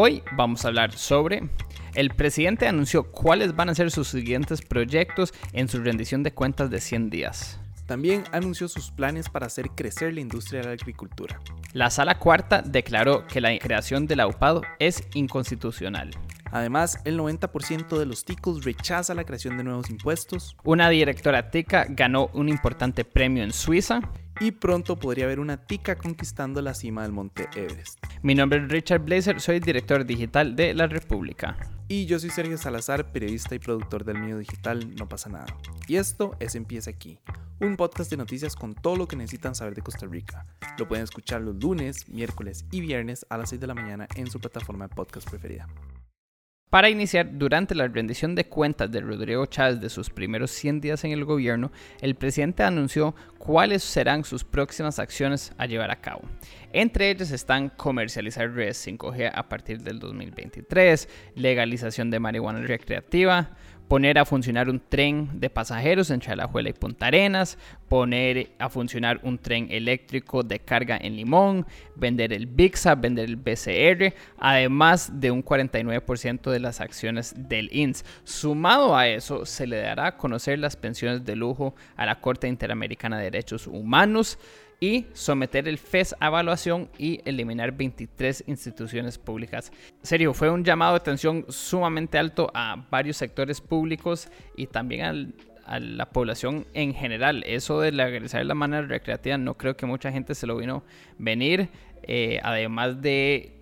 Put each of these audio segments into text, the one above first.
Hoy vamos a hablar sobre el presidente anunció cuáles van a ser sus siguientes proyectos en su rendición de cuentas de 100 días. También anunció sus planes para hacer crecer la industria de la agricultura. La sala cuarta declaró que la creación del AUPADO es inconstitucional. Además, el 90% de los ticos rechaza la creación de nuevos impuestos. Una directora tica ganó un importante premio en Suiza. Y pronto podría haber una tica conquistando la cima del monte Everest. Mi nombre es Richard Blazer, soy director digital de La República. Y yo soy Sergio Salazar, periodista y productor del medio digital No pasa nada. Y esto es Empieza aquí, un podcast de noticias con todo lo que necesitan saber de Costa Rica. Lo pueden escuchar los lunes, miércoles y viernes a las 6 de la mañana en su plataforma de podcast preferida. Para iniciar, durante la rendición de cuentas de Rodrigo Chávez de sus primeros 100 días en el gobierno, el presidente anunció cuáles serán sus próximas acciones a llevar a cabo. Entre ellas están comercializar redes 5G a partir del 2023, legalización de marihuana recreativa, poner a funcionar un tren de pasajeros entre Alajuela y Punta Arenas, poner a funcionar un tren eléctrico de carga en Limón, vender el BIXA, vender el BCR, además de un 49% de las acciones del INS. Sumado a eso, se le dará a conocer las pensiones de lujo a la Corte Interamericana de Derechos Humanos y someter el FES a evaluación y eliminar 23 instituciones públicas. serio, fue un llamado de atención sumamente alto a varios sectores públicos y también a la población en general. Eso de legalizar la manera recreativa no creo que mucha gente se lo vino venir. Eh, además de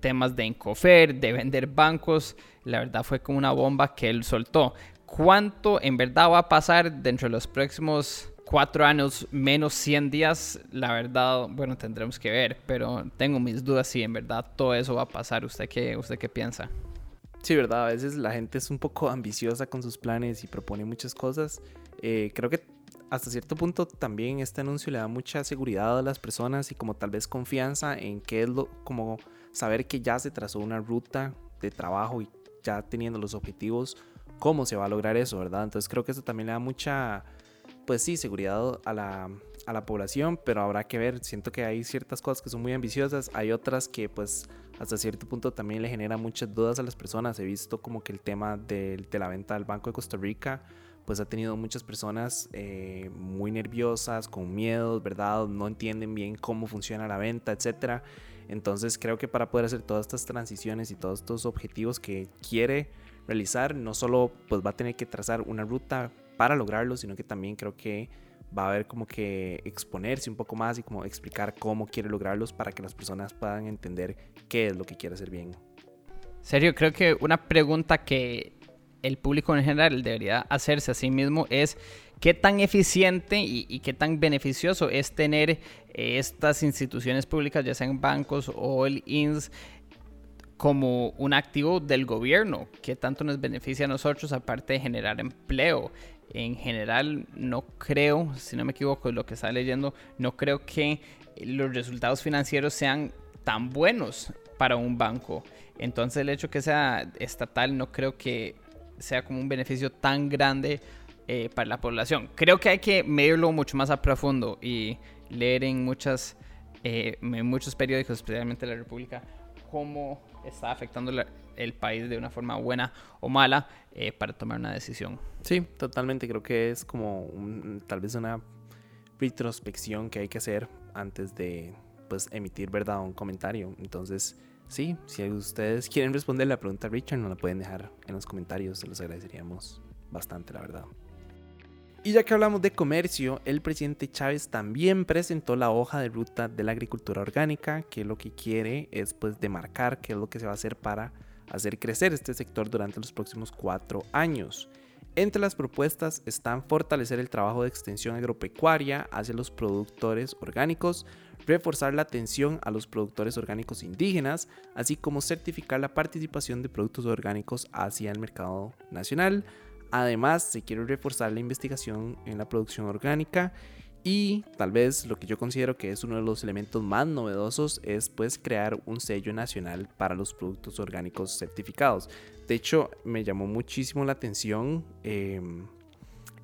temas de encofer, de vender bancos, la verdad fue como una bomba que él soltó. ¿Cuánto en verdad va a pasar dentro de los próximos cuatro años menos 100 días, la verdad, bueno, tendremos que ver, pero tengo mis dudas si en verdad todo eso va a pasar. ¿Usted qué, usted qué piensa? Sí, verdad, a veces la gente es un poco ambiciosa con sus planes y propone muchas cosas. Eh, creo que hasta cierto punto también este anuncio le da mucha seguridad a las personas y como tal vez confianza en que es lo, como saber que ya se trazó una ruta de trabajo y ya teniendo los objetivos, cómo se va a lograr eso, ¿verdad? Entonces creo que eso también le da mucha pues sí, seguridad a la, a la población, pero habrá que ver. Siento que hay ciertas cosas que son muy ambiciosas, hay otras que pues hasta cierto punto también le genera muchas dudas a las personas. He visto como que el tema de, de la venta del Banco de Costa Rica pues ha tenido muchas personas eh, muy nerviosas, con miedo, ¿verdad? No entienden bien cómo funciona la venta, etcétera. Entonces creo que para poder hacer todas estas transiciones y todos estos objetivos que quiere realizar, no solo pues va a tener que trazar una ruta para lograrlo, sino que también creo que va a haber como que exponerse un poco más y como explicar cómo quiere lograrlos para que las personas puedan entender qué es lo que quiere hacer bien. Serio, creo que una pregunta que el público en general debería hacerse a sí mismo es qué tan eficiente y, qué tan beneficioso es tener eh, estas instituciones públicas, ya sean bancos o el INS, como un activo del gobierno, qué tanto nos beneficia a nosotros aparte de generar empleo en general no creo, si no me equivoco, lo que está leyendo, no creo que los resultados financieros sean tan buenos para un banco. Entonces el hecho que sea estatal no creo que sea como un beneficio tan grande eh, para la población. Creo que hay que medirlo mucho más a profundo y leer en, muchas, eh, en muchos periódicos, especialmente la República, cómo está afectando el país de una forma buena o mala eh, para tomar una decisión. Sí, totalmente. Creo que es como tal vez una retrospección que hay que hacer antes de pues emitir verdad un comentario. Entonces, sí, si ustedes quieren responder la pregunta Richard, nos la pueden dejar en los comentarios. Se los agradeceríamos bastante, la verdad. Y ya que hablamos de comercio, el presidente Chávez también presentó la hoja de ruta de la agricultura orgánica, que lo que quiere es pues demarcar qué es lo que se va a hacer para hacer crecer este sector durante los próximos cuatro años. Entre las propuestas están fortalecer el trabajo de extensión agropecuaria hacia los productores orgánicos, reforzar la atención a los productores orgánicos indígenas, así como certificar la participación de productos orgánicos hacia el mercado nacional. Además, se quiere reforzar la investigación en la producción orgánica y tal vez lo que yo considero que es uno de los elementos más novedosos es pues crear un sello nacional para los productos orgánicos certificados. De hecho, me llamó muchísimo la atención em,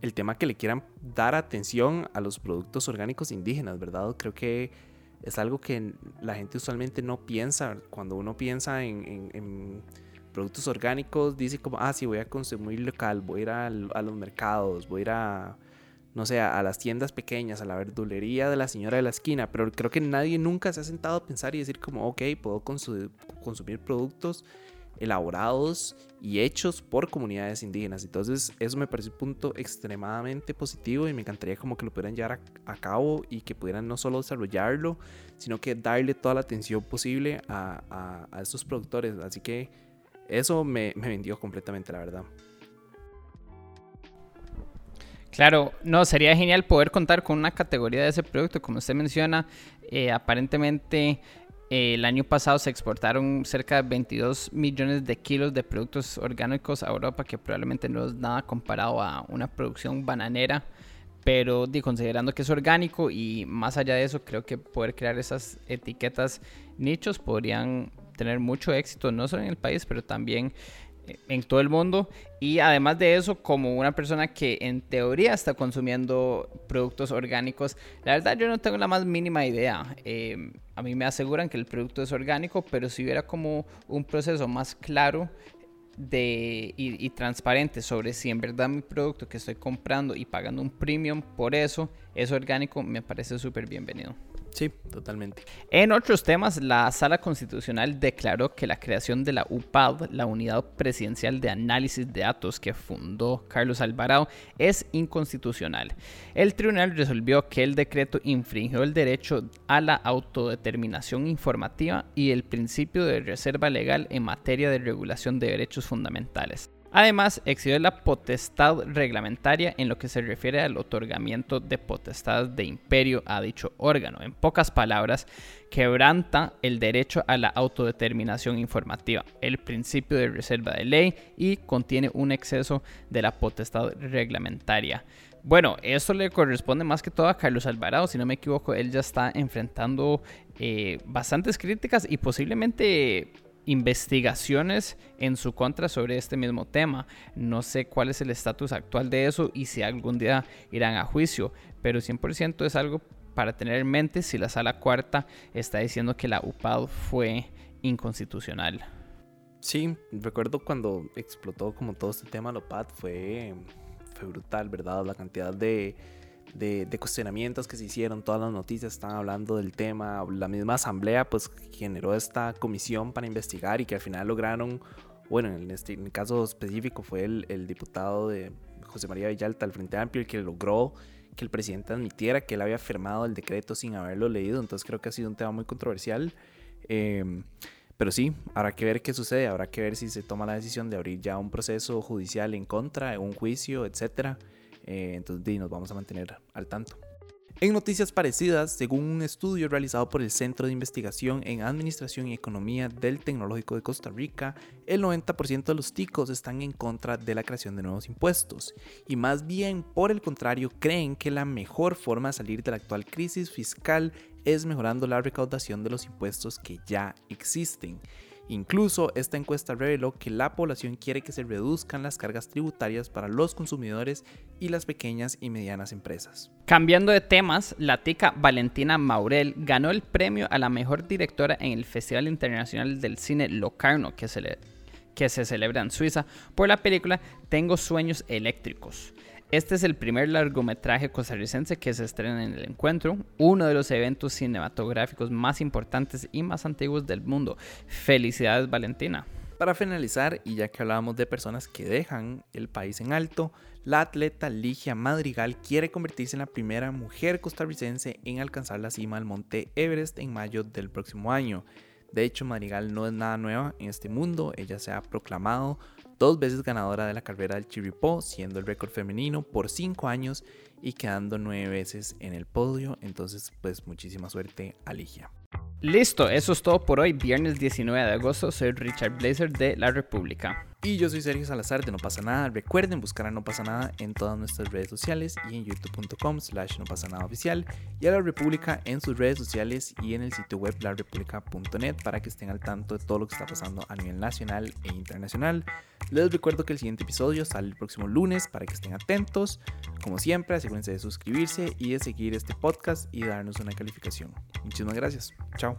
el tema que le quieran dar atención a los productos orgánicos indígenas, ¿verdad? Creo que es algo que la gente usualmente no piensa. Cuando uno piensa en, productos orgánicos, dice como, ah, sí, voy a consumir local, voy a ir a, los mercados, voy a ir a, no sé, a, las tiendas pequeñas, a la verdulería de la señora de la esquina, pero creo que nadie nunca se ha sentado a pensar y decir como, ok, puedo consumir productos elaborados y hechos por comunidades indígenas. Entonces eso me parece un punto extremadamente positivo y me encantaría como que lo pudieran llevar a, cabo y que pudieran no solo desarrollarlo, sino que darle toda la atención posible a, a, estos productores. Así que eso me, me vendió completamente, la verdad. Claro, no, sería genial poder contar con una categoría de ese producto. Como usted menciona, eh, aparentemente el año pasado se exportaron cerca de 22 millones de kilos de productos orgánicos a Europa, que probablemente no es nada comparado a una producción bananera. Pero considerando que es orgánico y más allá de eso, creo que poder crear esas etiquetas nichos podrían tener mucho éxito, no solo en el país, pero también en todo el mundo. Y además de eso, como una persona que en teoría está consumiendo productos orgánicos, la verdad yo no tengo la más mínima idea. Eh, a mí me aseguran que el producto es orgánico, pero si hubiera como un proceso más claro de, y, y transparente sobre si en verdad mi producto que estoy comprando y pagando un premium por eso es orgánico, me parece súper bienvenido. Sí, totalmente. En otros temas, la Sala Constitucional declaró que la creación de la UPAD, la Unidad Presidencial de Análisis de Datos que fundó Carlos Alvarado, es inconstitucional. El tribunal resolvió que el decreto infringió el derecho a la autodeterminación informativa y el principio de reserva legal en materia de regulación de derechos fundamentales. Además, excedió la potestad reglamentaria en lo que se refiere al otorgamiento de potestad de imperio a dicho órgano. En pocas palabras, quebranta el derecho a la autodeterminación informativa, el principio de reserva de ley y contiene un exceso de la potestad reglamentaria. Bueno, eso le corresponde más que todo a Carlos Alvarado, si no me equivoco, él ya está enfrentando eh, bastantes críticas y posiblemente investigaciones en su contra sobre este mismo tema. No sé cuál es el estatus actual de eso y si algún día irán a juicio, pero 100% es algo para tener en mente si la sala cuarta está diciendo que la UPAD fue inconstitucional. Sí, recuerdo cuando explotó como todo este tema, la UPAD fue, fue brutal, ¿verdad? La cantidad de de, cuestionamientos que se hicieron, todas las noticias están hablando del tema, la misma asamblea pues generó esta comisión para investigar y que al final lograron, bueno, en este en el caso específico fue el, el, diputado de José María Villalta, del Frente Amplio, el que logró que el presidente admitiera que él había firmado el decreto sin haberlo leído, entonces creo que ha sido un tema muy controversial. Em, pero sí, habrá que ver qué sucede, habrá que ver si se toma la decisión de abrir ya un proceso judicial en contra, un juicio, etcétera. Eh, entonces nos vamos a mantener al tanto. En noticias parecidas, según un estudio realizado por el Centro de Investigación en Administración y Economía del Tecnológico de Costa Rica, el 90% de los ticos están en contra de la creación de nuevos impuestos y más bien, por el contrario, creen que la mejor forma de salir de la actual crisis fiscal es mejorando la recaudación de los impuestos que ya existen. Incluso esta encuesta reveló que la población quiere que se reduzcan las cargas tributarias para los consumidores y las pequeñas y medianas empresas. Cambiando de temas, la tica Valentina Maurel ganó el premio a la mejor directora en el Festival Internacional del Cine Locarno que se, que se celebra en Suiza por la película Tengo Sueños Eléctricos. Este es el primer largometraje costarricense que se estrena en el encuentro, uno de los eventos cinematográficos más importantes y más antiguos del mundo. Felicidades Valentina. Para finalizar, y ya que hablábamos de personas que dejan el país en alto, la atleta Ligia Madrigal quiere convertirse en la primera mujer costarricense en alcanzar la cima del monte Everest en mayo del próximo año. De hecho, Madrigal no es nada nueva en este mundo, ella se ha proclamado dos veces ganadora de la carrera del Chiripó, siendo el récord femenino por cinco años y quedando nueve veces en el podio. Entonces, pues muchísima suerte a Ligia. Listo, eso es todo por hoy, viernes 19 de agosto. Soy Richard Blazer de La República. Y yo soy Sergio Salazar de No pasa nada. Recuerden buscar a No pasa nada en todas nuestras redes sociales y en youtube.com slash no pasa nada oficial y a La República en sus redes sociales y en el sitio web larepublica.net para que estén al tanto de todo lo que está pasando a nivel nacional e internacional. Les recuerdo que el siguiente episodio sale el próximo lunes para que estén atentos. Como siempre, asegúrense de suscribirse y de seguir este podcast y darnos una calificación. Muchísimas gracias. Chao.